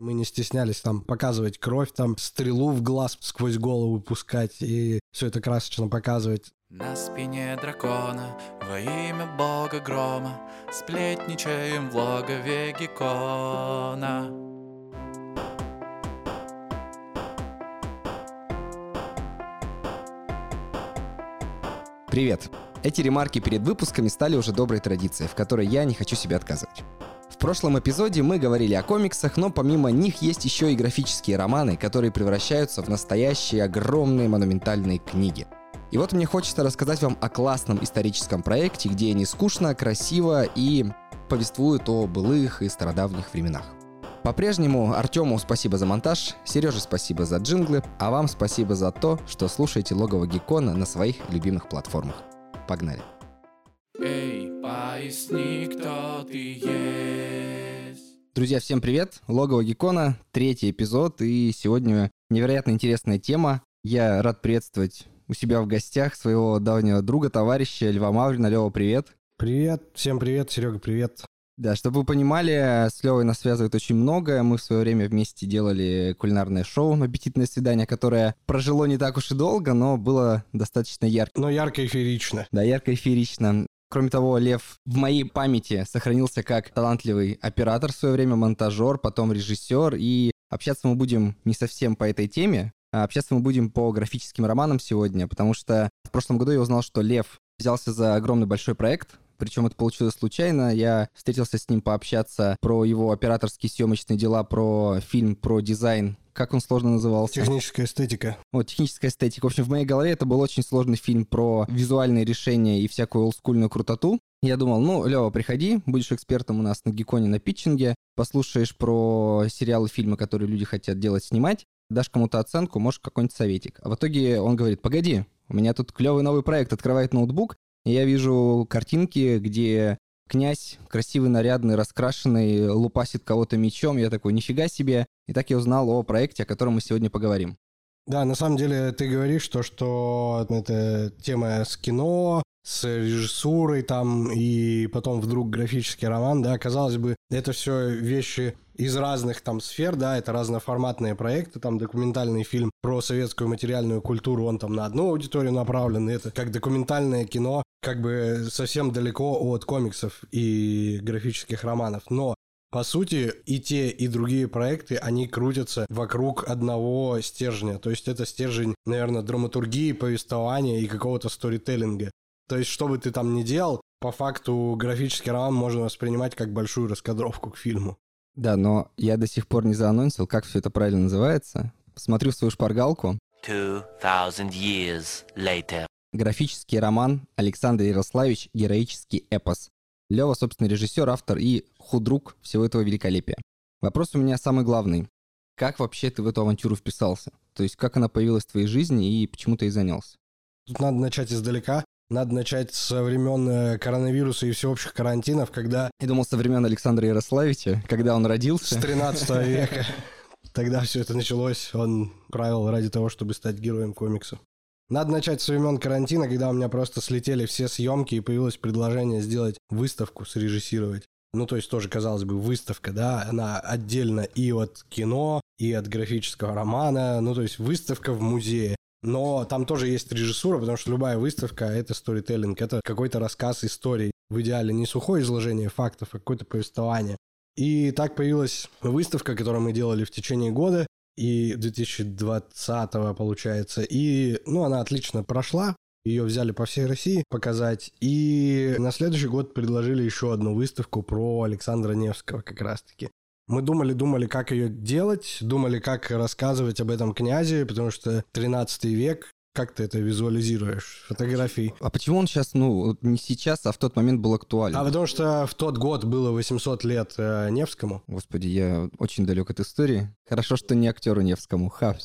Мы не стеснялись там показывать кровь, там стрелу в глаз сквозь голову пускать и все это красочно показывать. На спине дракона во имя бога грома Сплетничаем в логове Геккона Привет! Эти ремарки перед выпусками стали уже доброй традицией, в которой я не хочу себе отказывать. В прошлом эпизоде мы говорили о комиксах, но помимо них есть еще и графические романы, которые превращаются в настоящие огромные монументальные книги. И вот мне хочется рассказать вам о классном историческом проекте, где не скучно, красиво и повествует о былых и стародавних временах. По-прежнему Артему спасибо за монтаж, Сереже спасибо за джинглы, а вам спасибо за то, что слушаете Логово Геккона на своих любимых платформах. Погнали! Эй, поясни, кто ты есть Друзья, всем привет! Логово Геккона, третий эпизод, и сегодня невероятно интересная тема. Я рад приветствовать у себя в гостях своего давнего друга, товарища Льва Маврина. Лева, привет! Привет, всем привет, Серега, привет. Да, чтобы вы понимали, с Левой нас связывает очень многое. Мы в свое время вместе делали кулинарное шоу «Аппетитное свидание», которое прожило не так уж и долго, но было достаточно ярко. Но ярко и феерично. Да, ярко и феерично. Кроме того, Лев в моей памяти сохранился как талантливый оператор в свое время, монтажер, потом режиссер. И общаться мы будем не совсем по этой теме, а общаться мы будем по графическим романам сегодня, потому что в прошлом году я узнал, что Лев взялся за огромный большой проект, причем это получилось случайно. Я встретился с ним пообщаться про его операторские съемочные дела, про фильм, про дизайн как он сложно назывался? Техническая эстетика. Вот, техническая эстетика. В общем, в моей голове это был очень сложный фильм про визуальные решения и всякую олдскульную крутоту. Я думал, ну, Лева, приходи, будешь экспертом у нас на Геконе на питчинге, послушаешь про сериалы, фильмы, которые люди хотят делать, снимать, дашь кому-то оценку, можешь какой-нибудь советик. А в итоге он говорит, погоди, у меня тут клевый новый проект, открывает ноутбук, и я вижу картинки, где князь, красивый, нарядный, раскрашенный, лупасит кого-то мечом. Я такой, нифига себе. И так я узнал о проекте, о котором мы сегодня поговорим. Да, на самом деле ты говоришь то, что это тема с кино, с режиссурой там, и потом вдруг графический роман, да, казалось бы, это все вещи из разных там сфер, да, это разноформатные проекты, там документальный фильм про советскую материальную культуру, он там на одну аудиторию направлен, это как документальное кино, как бы совсем далеко от комиксов и графических романов, но по сути, и те, и другие проекты, они крутятся вокруг одного стержня. То есть это стержень, наверное, драматургии, повествования и какого-то сторителлинга. То есть, что бы ты там ни делал, по факту графический роман можно воспринимать как большую раскадровку к фильму. Да, но я до сих пор не заанонсил, как все это правильно называется. Смотрю свою шпаргалку. 2000 years later. Графический роман Александр Ярославич «Героический эпос». Лева, собственно, режиссер, автор и худрук всего этого великолепия. Вопрос у меня самый главный. Как вообще ты в эту авантюру вписался? То есть как она появилась в твоей жизни и почему ты и занялся? Тут надо начать издалека. Надо начать со времен э, коронавируса и всеобщих карантинов, когда... Я думал, со времен Александра Ярославича, когда он родился. С 13 века. Тогда все это началось. Он правил ради того, чтобы стать героем комикса. Надо начать с времен карантина, когда у меня просто слетели все съемки и появилось предложение сделать выставку, срежиссировать. Ну, то есть тоже, казалось бы, выставка, да, она отдельно и от кино, и от графического романа, ну, то есть выставка в музее. Но там тоже есть режиссура, потому что любая выставка — это сторителлинг, это какой-то рассказ истории. В идеале не сухое изложение фактов, а какое-то повествование. И так появилась выставка, которую мы делали в течение года, и 2020 получается. И, ну, она отлично прошла. Ее взяли по всей России показать. И на следующий год предложили еще одну выставку про Александра Невского как раз-таки. Мы думали, думали, как ее делать, думали, как рассказывать об этом князе, потому что 13 век, как ты это визуализируешь? Фотографии. А почему он сейчас, ну, не сейчас, а в тот момент был актуален? А потому что в тот год было 800 лет э, Невскому. Господи, я очень далек от истории. Хорошо, что не актеру Невскому. Ха.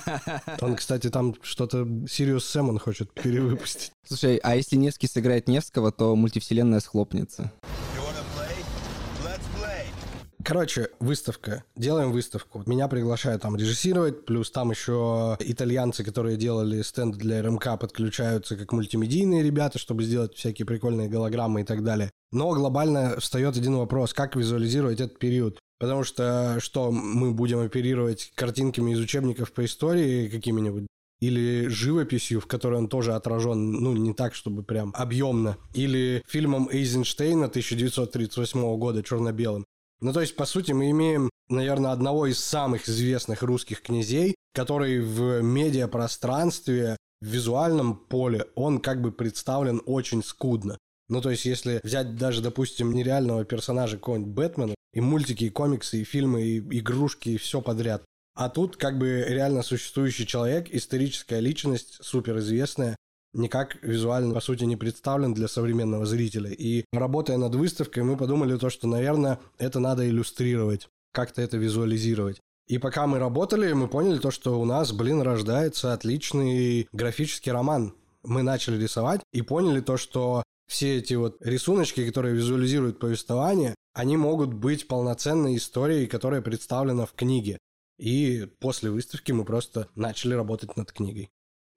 Он, кстати, там что-то Сириус Сэмон хочет перевыпустить. Слушай, а если Невский сыграет Невского, то мультивселенная схлопнется. Короче, выставка. Делаем выставку. Меня приглашают там режиссировать, плюс там еще итальянцы, которые делали стенд для РМК, подключаются как мультимедийные ребята, чтобы сделать всякие прикольные голограммы и так далее. Но глобально встает один вопрос, как визуализировать этот период. Потому что что мы будем оперировать картинками из учебников по истории какими-нибудь? Или живописью, в которой он тоже отражен, ну, не так, чтобы прям объемно. Или фильмом Эйзенштейна 1938 года черно-белым. Ну, то есть, по сути, мы имеем, наверное, одного из самых известных русских князей, который в медиапространстве, в визуальном поле, он как бы представлен очень скудно. Ну, то есть, если взять даже, допустим, нереального персонажа какого-нибудь Бэтмена, и мультики, и комиксы, и фильмы, и игрушки, и все подряд. А тут как бы реально существующий человек, историческая личность, суперизвестная, никак визуально, по сути, не представлен для современного зрителя. И работая над выставкой, мы подумали то, что, наверное, это надо иллюстрировать, как-то это визуализировать. И пока мы работали, мы поняли то, что у нас, блин, рождается отличный графический роман. Мы начали рисовать и поняли то, что все эти вот рисуночки, которые визуализируют повествование, они могут быть полноценной историей, которая представлена в книге. И после выставки мы просто начали работать над книгой.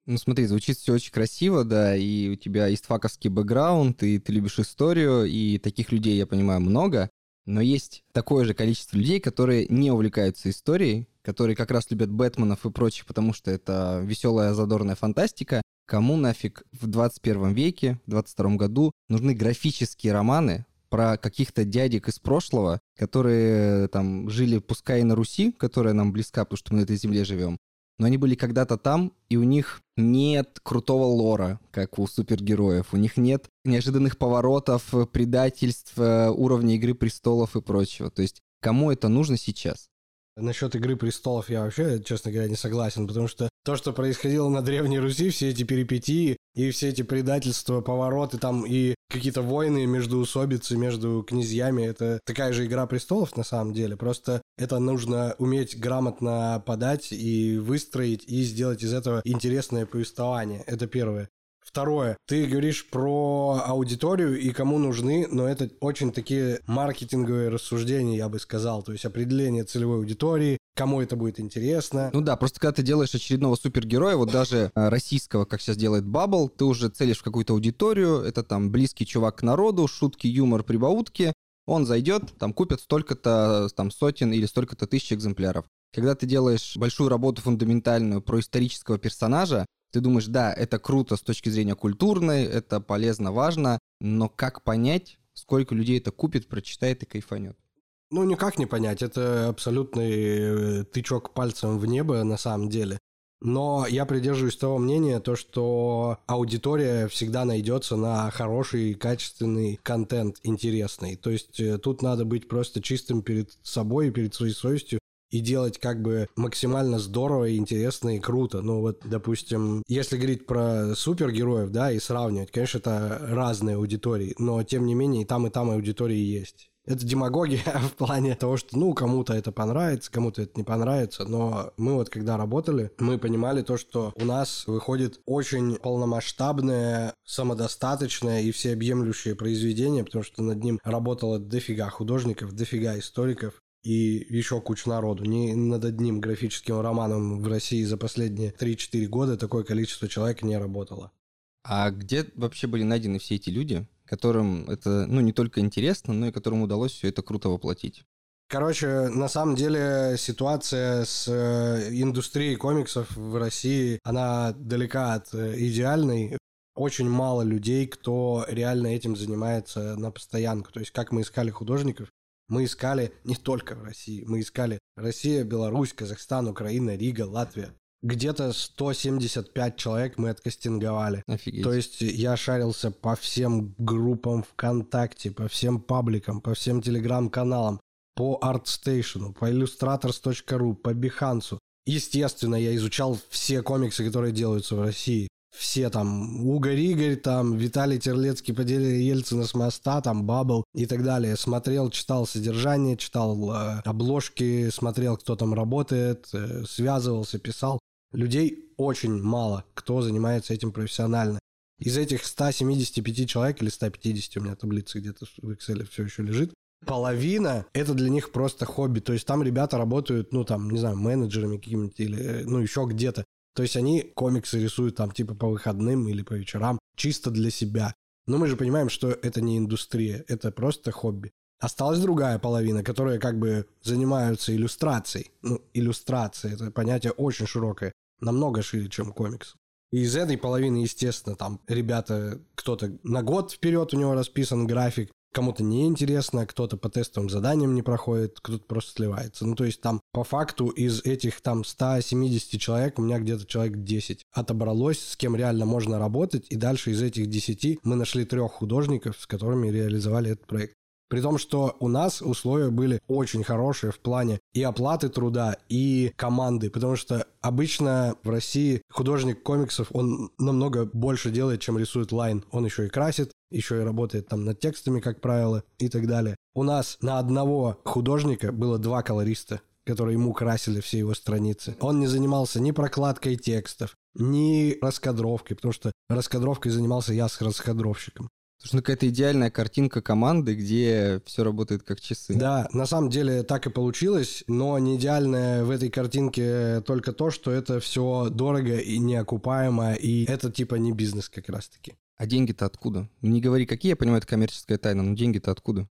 Ну смотри, звучит все очень красиво, да, и у тебя истфаковский бэкграунд, и ты любишь историю, и таких людей, я понимаю, много. Но есть такое же количество людей, которые не увлекаются историей, которые как раз любят Бэтменов и прочих, потому что это веселая задорная фантастика, Кому нафиг в 21 веке, в 22 году нужны графические романы про каких-то дядек из прошлого, которые там жили, пускай и на Руси, которая нам близка, потому что мы на этой земле живем, но они были когда-то там, и у них нет крутого лора, как у супергероев. У них нет неожиданных поворотов, предательств, э, уровня Игры престолов и прочего. То есть кому это нужно сейчас? Насчет «Игры престолов» я вообще, честно говоря, не согласен, потому что то, что происходило на Древней Руси, все эти перипетии и все эти предательства, повороты там и какие-то войны между усобицы, между князьями, это такая же «Игра престолов» на самом деле, просто это нужно уметь грамотно подать и выстроить, и сделать из этого интересное повествование. Это первое. Второе, ты говоришь про аудиторию и кому нужны, но это очень такие маркетинговые рассуждения, я бы сказал. То есть определение целевой аудитории, кому это будет интересно. Ну да, просто когда ты делаешь очередного супергероя, вот даже э, российского, как сейчас делает Бабл, ты уже целишь в какую-то аудиторию, это там близкий чувак к народу, шутки, юмор, прибаутки, он зайдет, там купят столько-то там сотен или столько-то тысяч экземпляров. Когда ты делаешь большую работу фундаментальную про исторического персонажа, ты думаешь, да, это круто с точки зрения культурной, это полезно, важно, но как понять, сколько людей это купит, прочитает и кайфанет? Ну, никак не понять. Это абсолютный э, тычок пальцем в небо на самом деле. Но я придерживаюсь того мнения, то, что аудитория всегда найдется на хороший, качественный контент, интересный. То есть э, тут надо быть просто чистым перед собой и перед своей совестью и делать как бы максимально здорово, интересно и круто. Ну вот, допустим, если говорить про супергероев, да, и сравнивать, конечно, это разные аудитории, но тем не менее и там, и там аудитории есть. Это демагогия в плане того, что, ну, кому-то это понравится, кому-то это не понравится, но мы вот когда работали, мы понимали то, что у нас выходит очень полномасштабное, самодостаточное и всеобъемлющее произведение, потому что над ним работало дофига художников, дофига историков, и еще куча народу. Ни над одним графическим романом в России за последние 3-4 года такое количество человек не работало. А где вообще были найдены все эти люди, которым это, ну, не только интересно, но и которым удалось все это круто воплотить? Короче, на самом деле ситуация с э, индустрией комиксов в России, она далека от э, идеальной. Очень мало людей, кто реально этим занимается на постоянку. То есть, как мы искали художников, мы искали не только в России, мы искали Россия, Беларусь, Казахстан, Украина, Рига, Латвия. Где-то 175 человек мы откастинговали. Офигеть. То есть я шарился по всем группам ВКонтакте, по всем пабликам, по всем телеграм-каналам, по ArtStation, по Illustrators.ru, по Behance. Естественно, я изучал все комиксы, которые делаются в России все там, Угорь Игорь, там, Виталий Терлецкий поделили Ельцина с моста, там, Бабл и так далее. Смотрел, читал содержание, читал э, обложки, смотрел, кто там работает, э, связывался, писал. Людей очень мало, кто занимается этим профессионально. Из этих 175 человек или 150, у меня таблица где-то в Excel все еще лежит, половина это для них просто хобби. То есть там ребята работают, ну там, не знаю, менеджерами какими-то или, э, ну, еще где-то. То есть они комиксы рисуют там типа по выходным или по вечерам чисто для себя. Но мы же понимаем, что это не индустрия, это просто хобби. Осталась другая половина, которая как бы занимаются иллюстрацией. Ну, иллюстрация, это понятие очень широкое, намного шире, чем комикс. И из этой половины, естественно, там ребята, кто-то на год вперед у него расписан график, кому-то неинтересно, кто-то по тестовым заданиям не проходит, кто-то просто сливается. Ну, то есть там по факту из этих там 170 человек у меня где-то человек 10 отобралось, с кем реально можно работать, и дальше из этих 10 мы нашли трех художников, с которыми реализовали этот проект. При том, что у нас условия были очень хорошие в плане и оплаты труда, и команды, потому что обычно в России художник комиксов, он намного больше делает, чем рисует лайн. Он еще и красит, еще и работает там над текстами, как правило, и так далее. У нас на одного художника было два колориста которые ему красили все его страницы. Он не занимался ни прокладкой текстов, ни раскадровкой, потому что раскадровкой занимался я с раскадровщиком. Слушай, ну какая-то идеальная картинка команды, где все работает как часы. Да, на самом деле так и получилось, но не идеальное в этой картинке только то, что это все дорого и неокупаемо, и это типа не бизнес как раз-таки. А деньги-то откуда? Не говори, какие, я понимаю, это коммерческая тайна, но деньги-то откуда?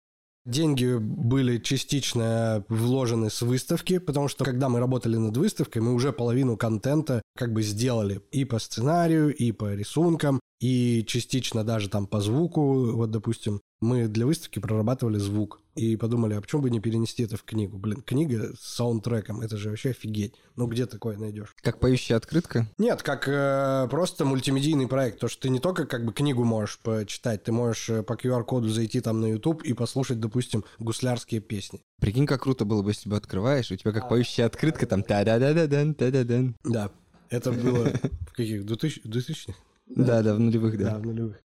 Деньги были частично вложены с выставки, потому что когда мы работали над выставкой, мы уже половину контента как бы сделали и по сценарию, и по рисункам, и частично даже там по звуку, вот, допустим, мы для выставки прорабатывали звук и подумали, а почему бы не перенести это в книгу? Блин, книга с саундтреком, это же вообще офигеть. Ну, где такое найдешь? Как поющая открытка? Нет, как э, просто мультимедийный проект. То, что ты не только как бы книгу можешь почитать, ты можешь э, по QR-коду зайти там на YouTube и послушать, допустим, гуслярские песни. Прикинь, как круто было бы, если бы открываешь, у тебя как поющая открытка там та-да-да-да-дан, та-да-дан. Да, это было в каких? 2000 2000 Да, да, в нулевых, да. Да, в нулевых.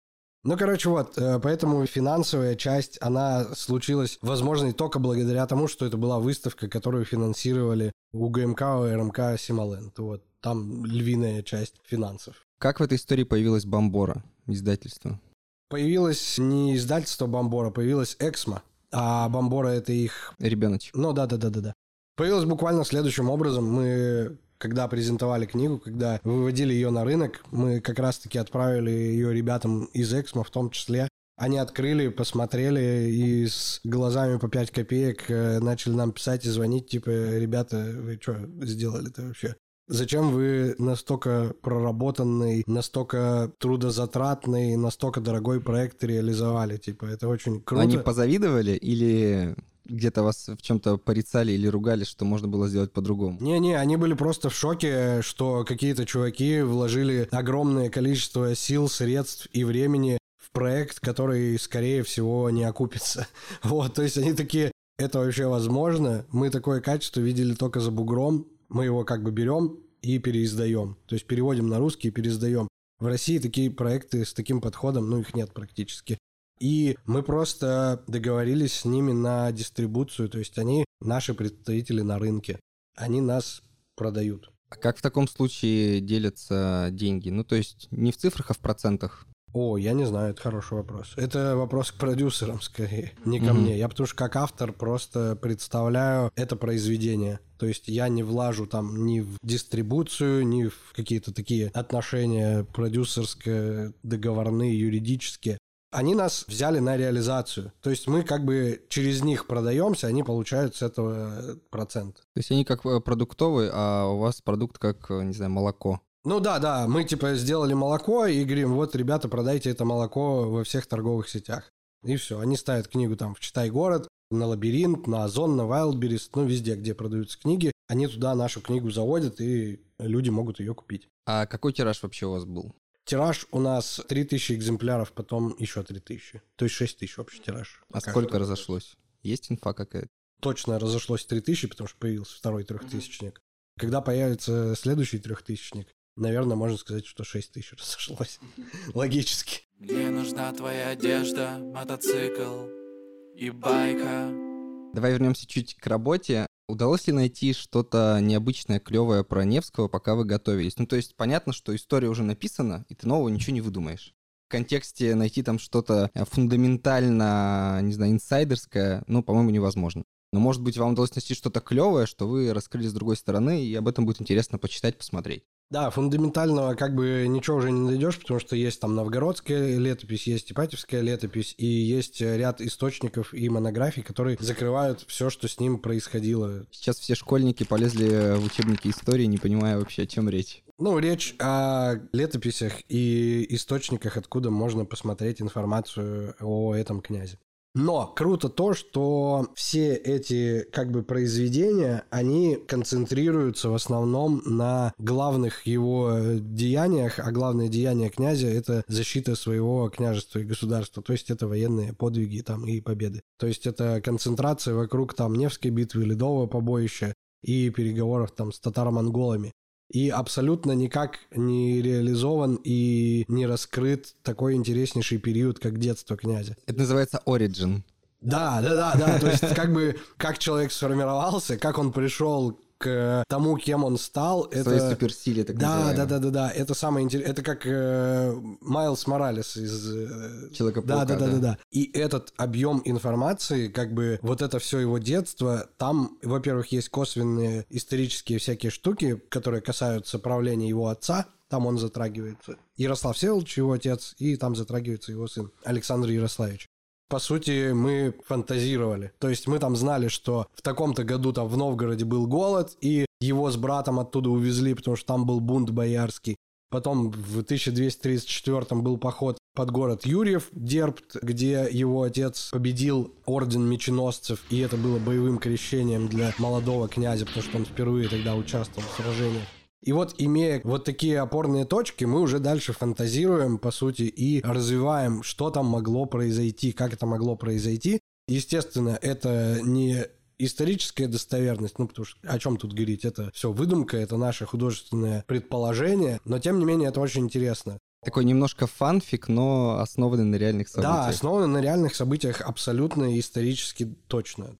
Ну, короче, вот, э, поэтому финансовая часть, она случилась, возможно, и только благодаря тому, что это была выставка, которую финансировали УГМК, РМК, Симоленд. Вот, там львиная часть финансов. Как в этой истории появилась Бомбора, издательство? Появилось не издательство Бомбора, появилось Эксмо, а Бомбора это их... Ребеночек. Ну, да-да-да-да-да. Появилось буквально следующим образом. Мы когда презентовали книгу, когда выводили ее на рынок, мы как раз-таки отправили ее ребятам из Эксмо в том числе. Они открыли, посмотрели и с глазами по 5 копеек э, начали нам писать и звонить, типа, ребята, вы что сделали-то вообще? Зачем вы настолько проработанный, настолько трудозатратный, настолько дорогой проект реализовали? Типа, это очень круто. Они позавидовали или где-то вас в чем-то порицали или ругали, что можно было сделать по-другому? Не-не, они были просто в шоке, что какие-то чуваки вложили огромное количество сил, средств и времени в проект, который, скорее всего, не окупится. Вот, то есть они такие, это вообще возможно? Мы такое качество видели только за бугром, мы его как бы берем и переиздаем. То есть переводим на русский и переиздаем. В России такие проекты с таким подходом, ну, их нет практически. И мы просто договорились с ними на дистрибуцию, то есть они наши представители на рынке, они нас продают. А как в таком случае делятся деньги? Ну, то есть не в цифрах, а в процентах? О, я не знаю, это хороший вопрос. Это вопрос к продюсерам скорее, не ко mm-hmm. мне. Я потому что как автор просто представляю это произведение. То есть я не влажу там ни в дистрибуцию, ни в какие-то такие отношения продюсерские, договорные, юридические они нас взяли на реализацию. То есть мы как бы через них продаемся, они получают с этого процент. То есть они как э, продуктовые, а у вас продукт как, э, не знаю, молоко. Ну да, да, мы типа сделали молоко и говорим, вот, ребята, продайте это молоко во всех торговых сетях. И все, они ставят книгу там в Читай город, на Лабиринт, на Озон, на Wildberries, ну везде, где продаются книги. Они туда нашу книгу заводят, и люди могут ее купить. А какой тираж вообще у вас был? Тираж у нас 3000 экземпляров, потом еще 3000. То есть 6000 общий тираж. А сколько что. разошлось? Есть инфа какая-то? Точно разошлось 3000, потому что появился второй трехтысячник. Mm-hmm. Когда появится следующий трехтысячник, наверное, можно сказать, что 6000 разошлось. Логически. Мне нужна твоя одежда, мотоцикл и байка. Давай вернемся чуть к работе. Удалось ли найти что-то необычное, клевое про Невского, пока вы готовились? Ну, то есть понятно, что история уже написана, и ты нового ничего не выдумаешь. В контексте найти там что-то э, фундаментально, не знаю, инсайдерское, ну, по-моему, невозможно. Но, может быть, вам удалось найти что-то клевое, что вы раскрыли с другой стороны, и об этом будет интересно почитать, посмотреть. Да, фундаментального как бы ничего уже не найдешь, потому что есть там новгородская летопись, есть Ипатьевская летопись, и есть ряд источников и монографий, которые закрывают все, что с ним происходило. Сейчас все школьники полезли в учебники истории, не понимая вообще, о чем речь. Ну, речь о летописях и источниках, откуда можно посмотреть информацию о этом князе. Но круто то, что все эти как бы произведения, они концентрируются в основном на главных его деяниях, а главное деяние князя — это защита своего княжества и государства, то есть это военные подвиги там и победы. То есть это концентрация вокруг там Невской битвы, Ледового побоища и переговоров там с татаро-монголами и абсолютно никак не реализован и не раскрыт такой интереснейший период, как детство князя. Это называется Origin. Да, да, да, да. То есть, как бы, как человек сформировался, как он пришел к тому, кем он стал. Своей это... суперсиле, так да, да, да, да, да. Это самое интересное. Это как э, Майлз Моралес из... Э... человека да, да, да, да, да. И этот объем информации, как бы вот это все его детство, там, во-первых, есть косвенные исторические всякие штуки, которые касаются правления его отца, там он затрагивается. Ярослав Всеволодович, его отец, и там затрагивается его сын Александр Ярославич по сути, мы фантазировали. То есть мы там знали, что в таком-то году там в Новгороде был голод, и его с братом оттуда увезли, потому что там был бунт боярский. Потом в 1234 был поход под город Юрьев, Дербт, где его отец победил орден меченосцев, и это было боевым крещением для молодого князя, потому что он впервые тогда участвовал в сражениях. И вот, имея вот такие опорные точки, мы уже дальше фантазируем, по сути, и развиваем, что там могло произойти, как это могло произойти. Естественно, это не историческая достоверность, ну, потому что о чем тут говорить, это все выдумка, это наше художественное предположение, но тем не менее это очень интересно. Такой немножко фанфик, но основанный на реальных событиях. Да, основанный на реальных событиях абсолютно исторически точно.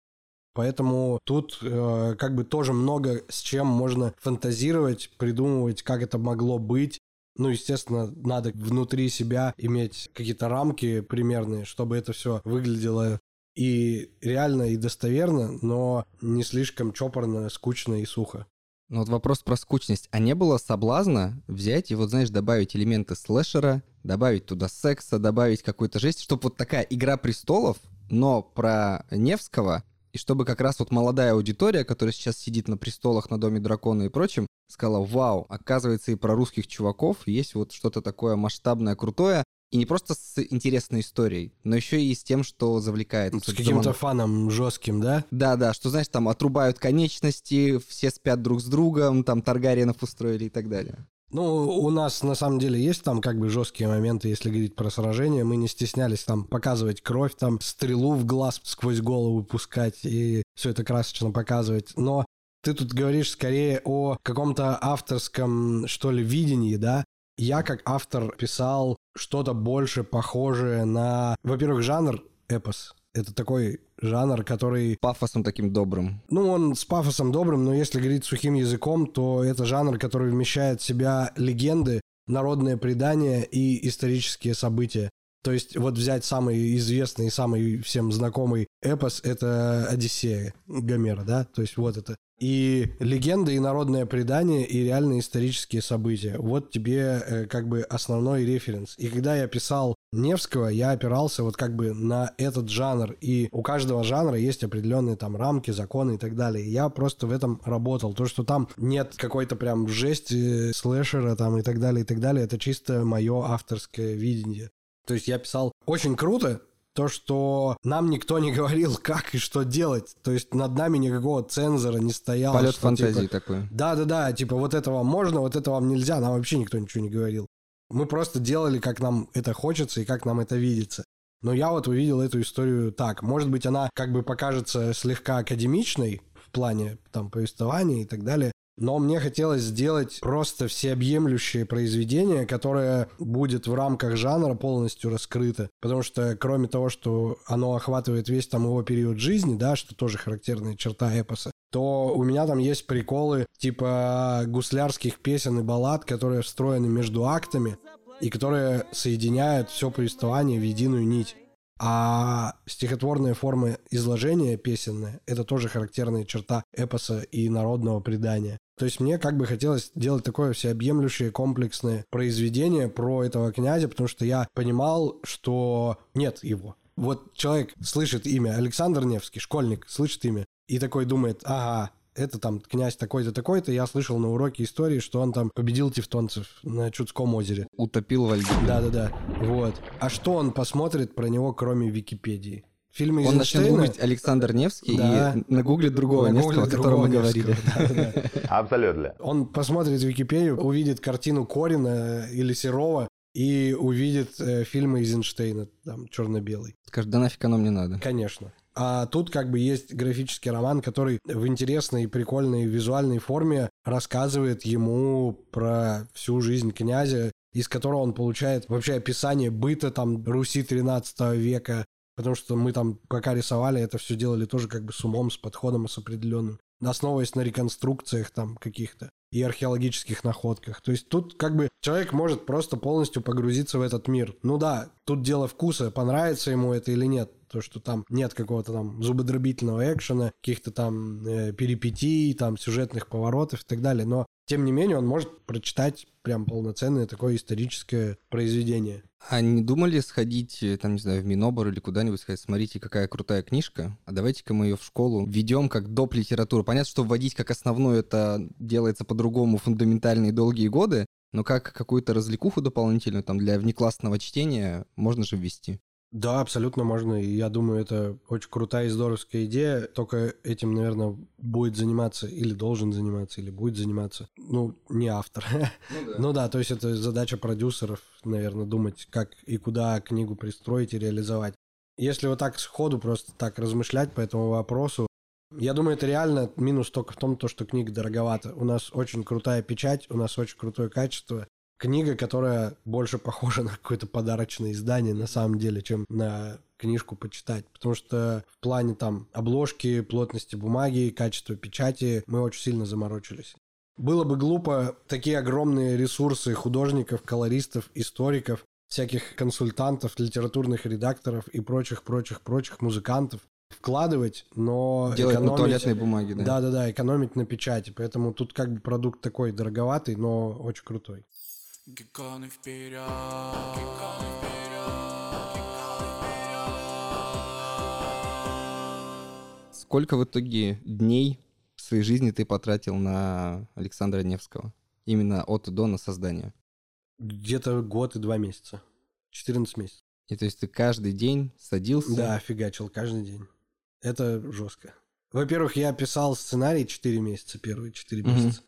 Поэтому тут э, как бы тоже много с чем можно фантазировать, придумывать, как это могло быть. Ну, естественно, надо внутри себя иметь какие-то рамки примерные, чтобы это все выглядело и реально, и достоверно, но не слишком чопорно, скучно и сухо. Ну вот вопрос про скучность. А не было соблазна взять и вот, знаешь, добавить элементы слэшера, добавить туда секса, добавить какой-то жесть, чтобы вот такая «Игра престолов», но про Невского и чтобы как раз вот молодая аудитория, которая сейчас сидит на престолах на Доме Дракона и прочем, сказала, вау, оказывается и про русских чуваков есть вот что-то такое масштабное, крутое, и не просто с интересной историей, но еще и с тем, что завлекает. С каким-то фаном жестким, да? Да, да, что, знаешь, там отрубают конечности, все спят друг с другом, там Таргариенов устроили и так далее. Ну, у нас на самом деле есть там как бы жесткие моменты, если говорить про сражения. Мы не стеснялись там показывать кровь, там стрелу в глаз сквозь голову пускать и все это красочно показывать. Но ты тут говоришь скорее о каком-то авторском, что ли, видении, да? Я как автор писал что-то больше похожее на, во-первых, жанр эпос. Это такой жанр, который... Пафосом таким добрым. Ну, он с пафосом добрым, но если говорить сухим языком, то это жанр, который вмещает в себя легенды, народные предания и исторические события. То есть вот взять самый известный и самый всем знакомый эпос — это «Одиссея» Гомера, да? То есть вот это и легенды, и народное предание, и реальные исторические события. Вот тебе э, как бы основной референс. И когда я писал Невского, я опирался вот как бы на этот жанр. И у каждого жанра есть определенные там рамки, законы и так далее. Я просто в этом работал. То, что там нет какой-то прям жести, слэшера там и так далее, и так далее, это чисто мое авторское видение. То есть я писал очень круто, то, что нам никто не говорил, как и что делать. То есть над нами никакого цензора не стоял. Полет что, фантазии типа, такой. Да-да-да, типа вот этого можно, вот этого вам нельзя, нам вообще никто ничего не говорил. Мы просто делали, как нам это хочется и как нам это видится. Но я вот увидел эту историю так. Может быть, она как бы покажется слегка академичной в плане там повествования и так далее. Но мне хотелось сделать просто всеобъемлющее произведение, которое будет в рамках жанра полностью раскрыто. Потому что кроме того, что оно охватывает весь там его период жизни, да, что тоже характерная черта эпоса, то у меня там есть приколы типа гуслярских песен и баллад, которые встроены между актами и которые соединяют все повествование в единую нить. А стихотворная форма изложения песенная – это тоже характерная черта эпоса и народного предания. То есть мне как бы хотелось делать такое всеобъемлющее комплексное произведение про этого князя, потому что я понимал, что нет его. Вот человек слышит имя Александр Невский, школьник, слышит имя, и такой думает, ага, это там князь такой-то, такой-то, я слышал на уроке истории, что он там победил тевтонцев на Чудском озере. Утопил во льду. Да-да-да, вот. А что он посмотрит про него, кроме Википедии? Фильмы Он начнет гуглить Александр Невский Да. и нагуглит другого Нагуглит Невского, о котором мы говорили. Абсолютно. Он посмотрит Википедию, увидит картину Корина или Серова и увидит э, фильмы Эйзенштейна, там, черно-белый. Скажет, да нафиг оно мне надо. Конечно. А тут как бы есть графический роман, который в интересной, прикольной визуальной форме рассказывает ему про всю жизнь князя, из которого он получает вообще описание быта там Руси 13 века, потому что мы там, пока рисовали, это все делали тоже как бы с умом, с подходом, с определенным, основываясь на реконструкциях там каких-то и археологических находках. То есть тут как бы человек может просто полностью погрузиться в этот мир. Ну да, тут дело вкуса, понравится ему это или нет. То, что там нет какого-то там зубодробительного экшена, каких-то там э, перипетий, там сюжетных поворотов и так далее. Но, тем не менее, он может прочитать прям полноценное такое историческое произведение. А не думали сходить, э, там, не знаю, в Минобор или куда-нибудь, сказать, смотрите, какая крутая книжка, а давайте-ка мы ее в школу введем как доп. литературу. Понятно, что вводить как основную это делается по-другому фундаментальные долгие годы, но как какую-то развлекуху дополнительную там для внеклассного чтения можно же ввести. Да, абсолютно можно. И я думаю, это очень крутая и здоровская идея. Только этим, наверное, будет заниматься или должен заниматься, или будет заниматься, ну, не автор. Ну да, то есть это задача продюсеров, наверное, думать, как и куда книгу пристроить и реализовать. Если вот так сходу просто так размышлять по этому вопросу, я думаю, это реально минус только в том, то, что книга дороговата. У нас очень крутая печать, у нас очень крутое качество. Книга, которая больше похожа на какое-то подарочное издание на самом деле, чем на книжку почитать. Потому что в плане там обложки, плотности бумаги, качества печати мы очень сильно заморочились. Было бы глупо такие огромные ресурсы художников, колористов, историков, всяких консультантов, литературных редакторов и прочих-прочих-прочих музыкантов вкладывать, но Делать на экономить- туалетной бумаге, да? Да-да-да, экономить на печати. Поэтому тут как бы продукт такой дороговатый, но очень крутой. Гекконы вперед, гекконы Сколько в итоге дней в своей жизни ты потратил на Александра Невского? Именно от и до на создание. Где-то год и два месяца. 14 месяцев. И то есть ты каждый день садился? Да, фигачил каждый день. Это жестко. Во-первых, я писал сценарий 4 месяца, первые 4 Мгм. месяца.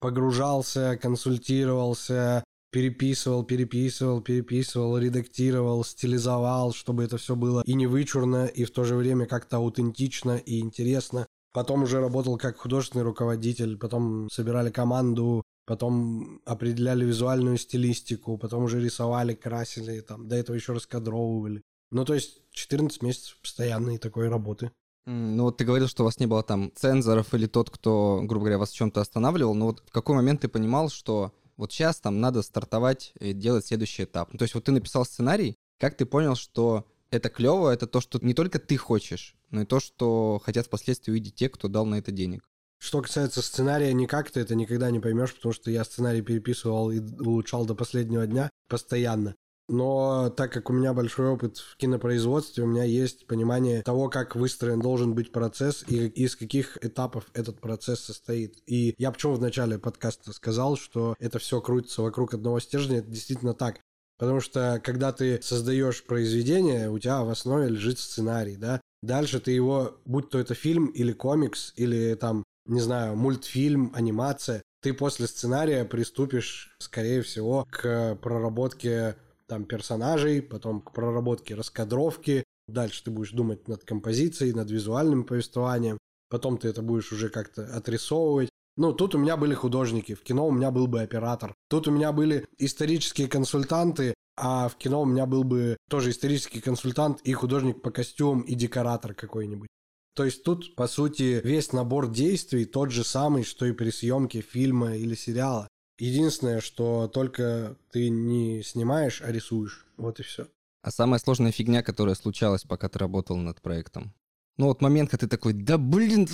Погружался, консультировался, переписывал, переписывал, переписывал, редактировал, стилизовал, чтобы это все было и не вычурно, и в то же время как-то аутентично и интересно. Потом уже работал как художественный руководитель, потом собирали команду, потом определяли визуальную стилистику, потом уже рисовали, красили, там, до этого еще раскадровывали. Ну, то есть 14 месяцев постоянной такой работы. Ну вот ты говорил, что у вас не было там цензоров или тот, кто, грубо говоря, вас в чем-то останавливал, но вот в какой момент ты понимал, что вот сейчас там надо стартовать и делать следующий этап? Ну, то есть вот ты написал сценарий, как ты понял, что это клево, это то, что не только ты хочешь, но и то, что хотят впоследствии увидеть те, кто дал на это денег? Что касается сценария, никак ты это никогда не поймешь, потому что я сценарий переписывал и улучшал до последнего дня постоянно. Но так как у меня большой опыт в кинопроизводстве, у меня есть понимание того, как выстроен должен быть процесс и из каких этапов этот процесс состоит. И я почему в начале подкаста сказал, что это все крутится вокруг одного стержня, это действительно так. Потому что когда ты создаешь произведение, у тебя в основе лежит сценарий, да? Дальше ты его, будь то это фильм или комикс, или там, не знаю, мультфильм, анимация, ты после сценария приступишь, скорее всего, к проработке там персонажей, потом к проработке раскадровки. Дальше ты будешь думать над композицией, над визуальным повествованием. Потом ты это будешь уже как-то отрисовывать. Ну, тут у меня были художники, в кино у меня был бы оператор. Тут у меня были исторические консультанты, а в кино у меня был бы тоже исторический консультант и художник по костюмам и декоратор какой-нибудь. То есть тут, по сути, весь набор действий тот же самый, что и при съемке фильма или сериала. Единственное, что только ты не снимаешь, а рисуешь. Вот и все. А самая сложная фигня, которая случалась, пока ты работал над проектом? Ну вот момент, когда ты такой, да блин,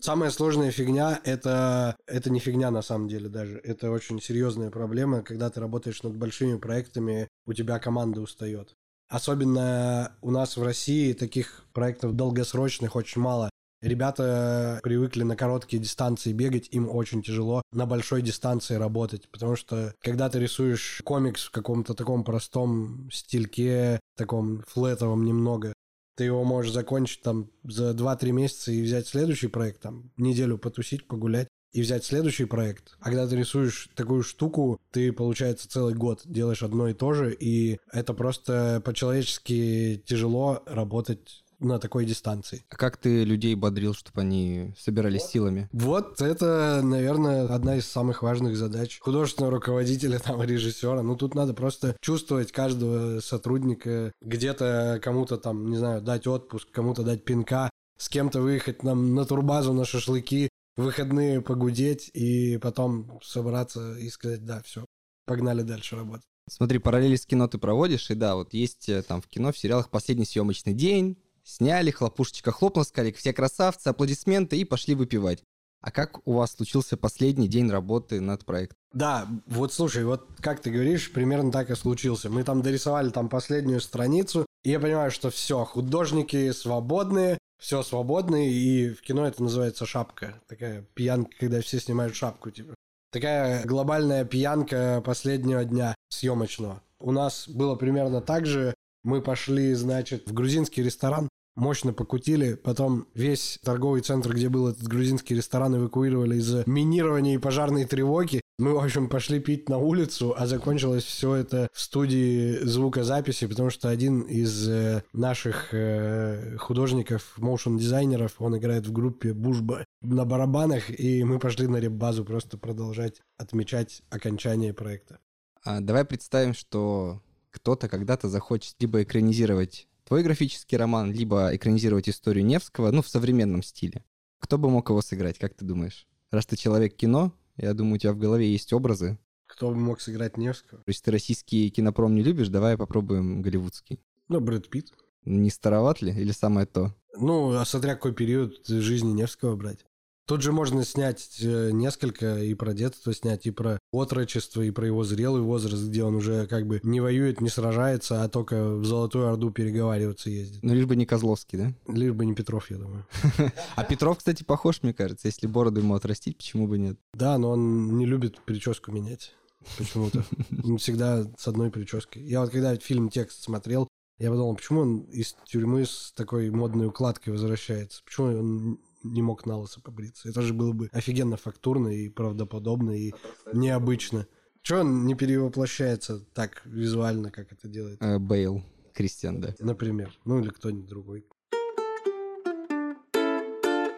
Самая сложная фигня это, это не фигня на самом деле даже. Это очень серьезная проблема, когда ты работаешь над большими проектами, у тебя команда устает. Особенно у нас в России таких проектов долгосрочных очень мало. Ребята привыкли на короткие дистанции бегать, им очень тяжело на большой дистанции работать, потому что когда ты рисуешь комикс в каком-то таком простом стильке, таком флетовом немного, ты его можешь закончить там за 2-3 месяца и взять следующий проект, там, неделю потусить, погулять и взять следующий проект. А когда ты рисуешь такую штуку, ты, получается, целый год делаешь одно и то же, и это просто по-человечески тяжело работать на такой дистанции. А как ты людей бодрил, чтобы они собирались силами? Вот это, наверное, одна из самых важных задач художественного руководителя, там, режиссера. Ну, тут надо просто чувствовать каждого сотрудника, где-то кому-то там, не знаю, дать отпуск, кому-то дать пинка, с кем-то выехать нам на турбазу, на шашлыки, в выходные погудеть и потом собраться и сказать, да, все, погнали дальше работать. Смотри, параллели с кино ты проводишь, и да, вот есть э, там в кино, в сериалах последний съемочный день, сняли, хлопушечка хлопнул, сказали, все красавцы, аплодисменты и пошли выпивать. А как у вас случился последний день работы над проектом? Да, вот слушай, вот как ты говоришь, примерно так и случился. Мы там дорисовали там последнюю страницу, и я понимаю, что все, художники свободные, все свободные, и в кино это называется шапка. Такая пьянка, когда все снимают шапку, типа. Такая глобальная пьянка последнего дня съемочного. У нас было примерно так же. Мы пошли, значит, в грузинский ресторан, мощно покутили, потом весь торговый центр, где был этот грузинский ресторан, эвакуировали из-за минирования и пожарной тревоги. Мы, в общем, пошли пить на улицу, а закончилось все это в студии звукозаписи, потому что один из э, наших э, художников, моушн-дизайнеров, он играет в группе Бужба на барабанах, и мы пошли на реп-базу просто продолжать отмечать окончание проекта. А, давай представим, что кто-то когда-то захочет либо экранизировать твой графический роман, либо экранизировать историю Невского, ну, в современном стиле. Кто бы мог его сыграть, как ты думаешь? Раз ты человек кино, я думаю, у тебя в голове есть образы. Кто бы мог сыграть Невского? Если ты российский кинопром не любишь, давай попробуем голливудский. Ну, Брэд Питт. Не староват ли? Или самое то? Ну, а смотря какой период жизни Невского брать. Тут же можно снять э, несколько, и про детство снять, и про отрочество, и про его зрелый возраст, где он уже как бы не воюет, не сражается, а только в Золотую Орду переговариваться ездит. Ну, лишь бы не Козловский, да? Лишь бы не Петров, я думаю. А Петров, кстати, похож, мне кажется. Если бороду ему отрастить, почему бы нет? Да, но он не любит прическу менять почему-то. Он всегда с одной прической. Я вот когда фильм «Текст» смотрел, я подумал, почему он из тюрьмы с такой модной укладкой возвращается? Почему он не мог на лысо побриться? Это же было бы офигенно фактурно и правдоподобно и необычно. Чего он не перевоплощается так визуально, как это делает? Э, Бейл, Кристиан, да. Например. Ну или кто-нибудь другой.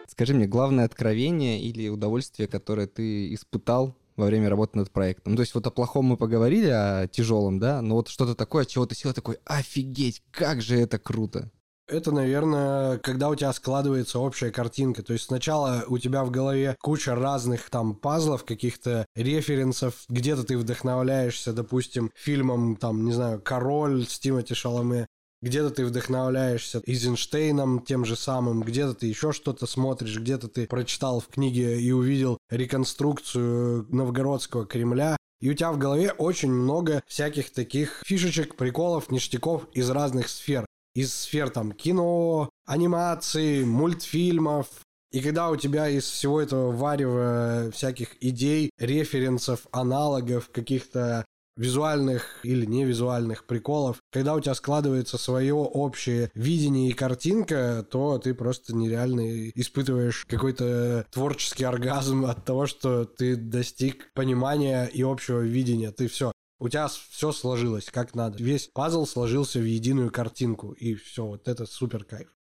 Скажи мне, главное откровение или удовольствие, которое ты испытал во время работы над проектом? Ну, то есть вот о плохом мы поговорили, о тяжелом, да? Но вот что-то такое, от чего ты сел такой, офигеть, как же это круто. Это, наверное, когда у тебя складывается общая картинка. То есть сначала у тебя в голове куча разных там пазлов, каких-то референсов. Где-то ты вдохновляешься, допустим, фильмом, там, не знаю, «Король» с Тимоти Шаломе. Где-то ты вдохновляешься Эйзенштейном тем же самым, где-то ты еще что-то смотришь, где-то ты прочитал в книге и увидел реконструкцию Новгородского Кремля, и у тебя в голове очень много всяких таких фишечек, приколов, ништяков из разных сфер. Из сфер там кино, анимации, мультфильмов. И когда у тебя из всего этого варева всяких идей, референсов, аналогов, каких-то визуальных или невизуальных приколов, когда у тебя складывается свое общее видение и картинка, то ты просто нереально испытываешь какой-то творческий оргазм от того, что ты достиг понимания и общего видения. Ты все, у тебя все сложилось как надо. Весь пазл сложился в единую картинку, и все, вот это супер кайф.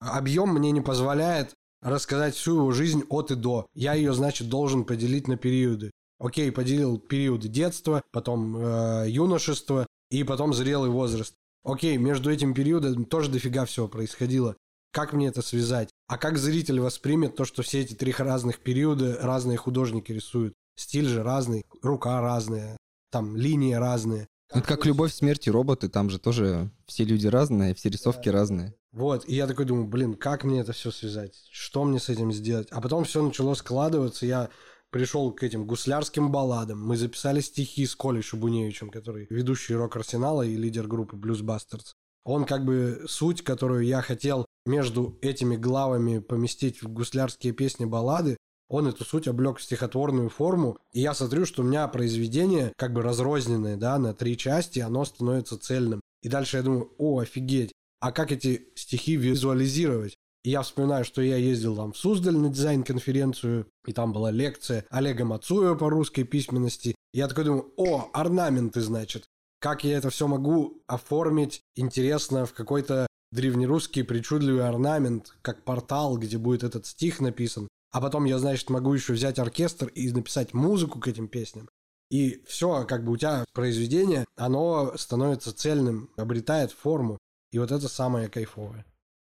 Объем мне не позволяет рассказать всю его жизнь от и до. Я ее, значит, должен поделить на периоды. Окей, поделил периоды детства, потом э, юношество и потом зрелый возраст. Окей, между этим периодом тоже дофига всего происходило. Как мне это связать? А как зритель воспримет то, что все эти три разных периода разные художники рисуют? Стиль же разный, рука разная, там линии разные. Ну, как любовь, смерть и роботы, там же тоже все люди разные, все рисовки разные. Вот, и я такой думаю, блин, как мне это все связать? Что мне с этим сделать? А потом все начало складываться, я пришел к этим гуслярским балладам. Мы записали стихи с Колей Шабуневичем, который ведущий рок-арсенала и лидер группы Blues Bastards. Он как бы суть, которую я хотел между этими главами поместить в гуслярские песни баллады, он эту суть облег в стихотворную форму, и я смотрю, что у меня произведение как бы разрозненное, да, на три части, оно становится цельным. И дальше я думаю, о, офигеть, а как эти стихи визуализировать? И я вспоминаю, что я ездил там в Суздаль на дизайн-конференцию, и там была лекция Олега Мацуева по русской письменности. И я такой думаю, о, орнаменты, значит. Как я это все могу оформить интересно в какой-то древнерусский причудливый орнамент, как портал, где будет этот стих написан. А потом я, значит, могу еще взять оркестр и написать музыку к этим песням. И все, как бы у тебя произведение, оно становится цельным, обретает форму. И вот это самое кайфовое.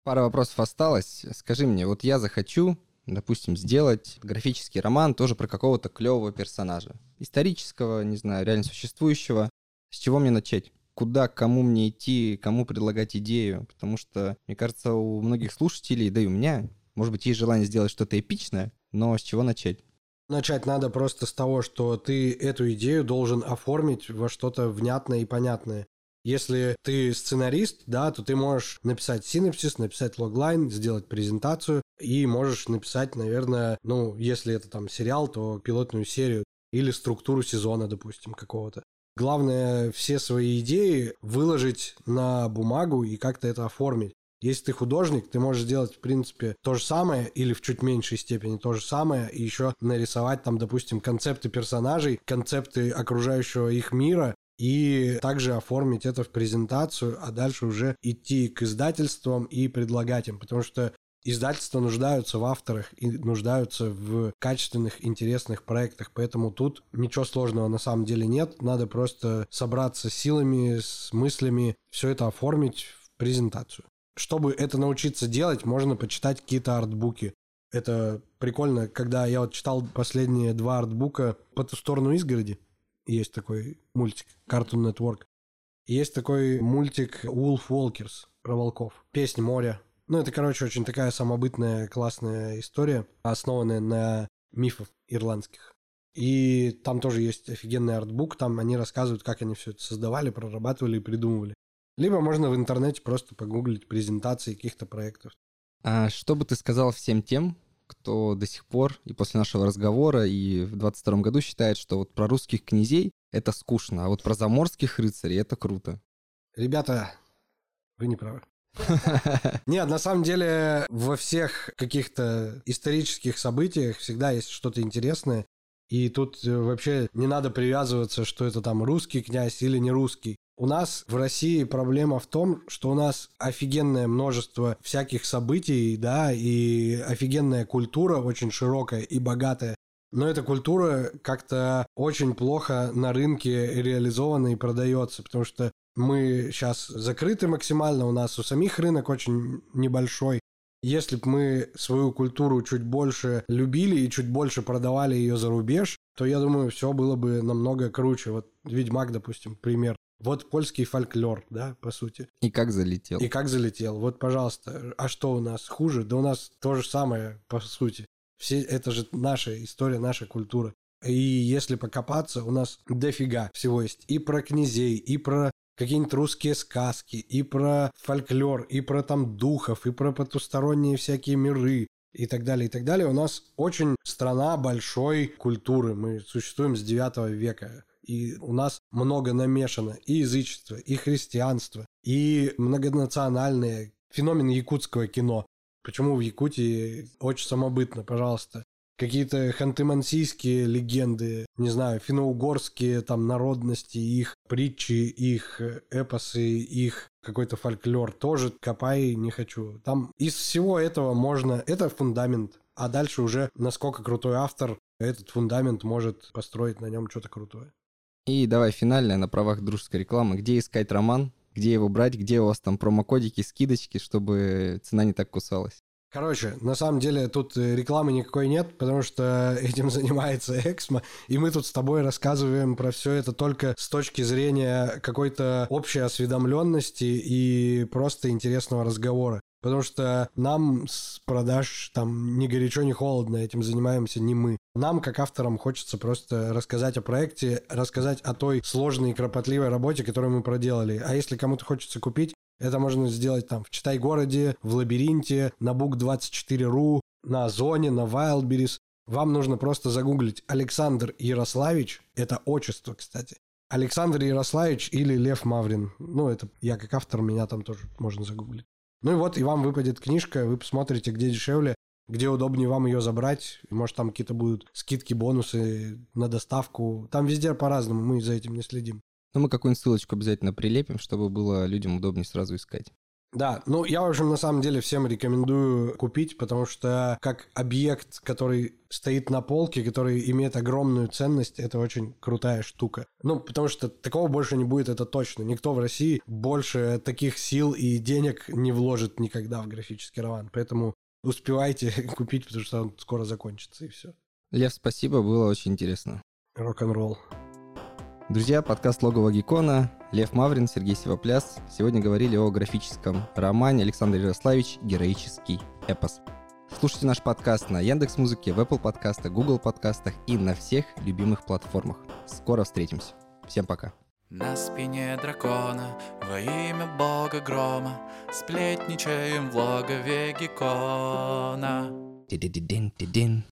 Пара вопросов осталось. Скажи мне, вот я захочу, допустим, сделать графический роман тоже про какого-то клевого персонажа. Исторического, не знаю, реально существующего. С чего мне начать? Куда, кому мне идти, кому предлагать идею? Потому что, мне кажется, у многих слушателей, да и у меня, может быть, есть желание сделать что-то эпичное, но с чего начать? Начать надо просто с того, что ты эту идею должен оформить во что-то внятное и понятное. Если ты сценарист, да, то ты можешь написать синапсис, написать логлайн, сделать презентацию и можешь написать, наверное, ну, если это там сериал, то пилотную серию или структуру сезона, допустим, какого-то. Главное все свои идеи выложить на бумагу и как-то это оформить. Если ты художник, ты можешь сделать, в принципе, то же самое или в чуть меньшей степени то же самое, и еще нарисовать там, допустим, концепты персонажей, концепты окружающего их мира, и также оформить это в презентацию, а дальше уже идти к издательствам и предлагать им, потому что издательства нуждаются в авторах и нуждаются в качественных, интересных проектах, поэтому тут ничего сложного на самом деле нет, надо просто собраться силами, с мыслями, все это оформить в презентацию. Чтобы это научиться делать, можно почитать какие-то артбуки. Это прикольно, когда я вот читал последние два артбука «По ту сторону изгороди». Есть такой мультик Cartoon Network. Есть такой мультик Wolf Walkers про волков. Песня моря. Ну, это, короче, очень такая самобытная, классная история, основанная на мифах ирландских. И там тоже есть офигенный артбук, там они рассказывают, как они все это создавали, прорабатывали и придумывали. Либо можно в интернете просто погуглить презентации каких-то проектов. А что бы ты сказал всем тем, кто до сих пор и после нашего разговора и в 22 году считает, что вот про русских князей это скучно, а вот про заморских рыцарей это круто? Ребята, вы не правы. Нет, на самом деле во всех каких-то исторических событиях всегда есть что-то интересное. И тут э, вообще не надо привязываться, что это там русский князь или не русский. У нас в России проблема в том, что у нас офигенное множество всяких событий, да, и офигенная культура очень широкая и богатая. Но эта культура как-то очень плохо на рынке реализована и продается, потому что мы сейчас закрыты максимально, у нас у самих рынок очень небольшой. Если бы мы свою культуру чуть больше любили и чуть больше продавали ее за рубеж, то я думаю, все было бы намного круче. Вот Ведьмак, допустим, пример. Вот польский фольклор, да, по сути. И как залетел. И как залетел. Вот, пожалуйста. А что у нас хуже? Да у нас то же самое, по сути. Все, это же наша история, наша культура. И если покопаться, у нас дофига всего есть. И про князей, и про какие-нибудь русские сказки, и про фольклор, и про там духов, и про потусторонние всякие миры, и так далее, и так далее. У нас очень страна большой культуры. Мы существуем с 9 века и у нас много намешано и язычество, и христианство, и многонациональные феномен якутского кино. Почему в Якутии очень самобытно, пожалуйста. Какие-то ханты-мансийские легенды, не знаю, финно-угорские там народности, их притчи, их эпосы, их какой-то фольклор. Тоже копай не хочу. Там из всего этого можно... Это фундамент. А дальше уже, насколько крутой автор, этот фундамент может построить на нем что-то крутое. И давай финальное на правах дружеской рекламы. Где искать роман? Где его брать? Где у вас там промокодики, скидочки, чтобы цена не так кусалась? Короче, на самом деле тут э, рекламы никакой нет, потому что этим занимается Эксмо, и мы тут с тобой рассказываем про все это только с точки зрения какой-то общей осведомленности и просто интересного разговора. Потому что нам с продаж там ни горячо, ни холодно этим занимаемся не мы. Нам, как авторам, хочется просто рассказать о проекте, рассказать о той сложной и кропотливой работе, которую мы проделали. А если кому-то хочется купить, это можно сделать там в Читай-городе, в Лабиринте, на Book24.ru, на Озоне, на Wildberries. Вам нужно просто загуглить Александр Ярославич, это отчество, кстати. Александр Ярославич или Лев Маврин. Ну, это я как автор, меня там тоже можно загуглить. Ну и вот, и вам выпадет книжка, вы посмотрите, где дешевле, где удобнее вам ее забрать. Может, там какие-то будут скидки, бонусы на доставку. Там везде по-разному, мы за этим не следим. Ну, мы какую-нибудь ссылочку обязательно прилепим, чтобы было людям удобнее сразу искать. Да, ну я, в общем, на самом деле всем рекомендую купить, потому что как объект, который стоит на полке, который имеет огромную ценность, это очень крутая штука. Ну, потому что такого больше не будет, это точно. Никто в России больше таких сил и денег не вложит никогда в графический роман. Поэтому успевайте купить, потому что он скоро закончится, и все. Лев, спасибо, было очень интересно. Рок-н-ролл. Друзья, подкаст «Логово Геккона», Лев Маврин, Сергей Сивопляс. Сегодня говорили о графическом романе Александр Ярославич «Героический эпос». Слушайте наш подкаст на Яндекс Музыке, в Apple подкастах, Google подкастах и на всех любимых платформах. Скоро встретимся. Всем пока. На спине дракона во имя бога грома Сплетничаем в логове Ти-ди-ди-дин-ти-дин.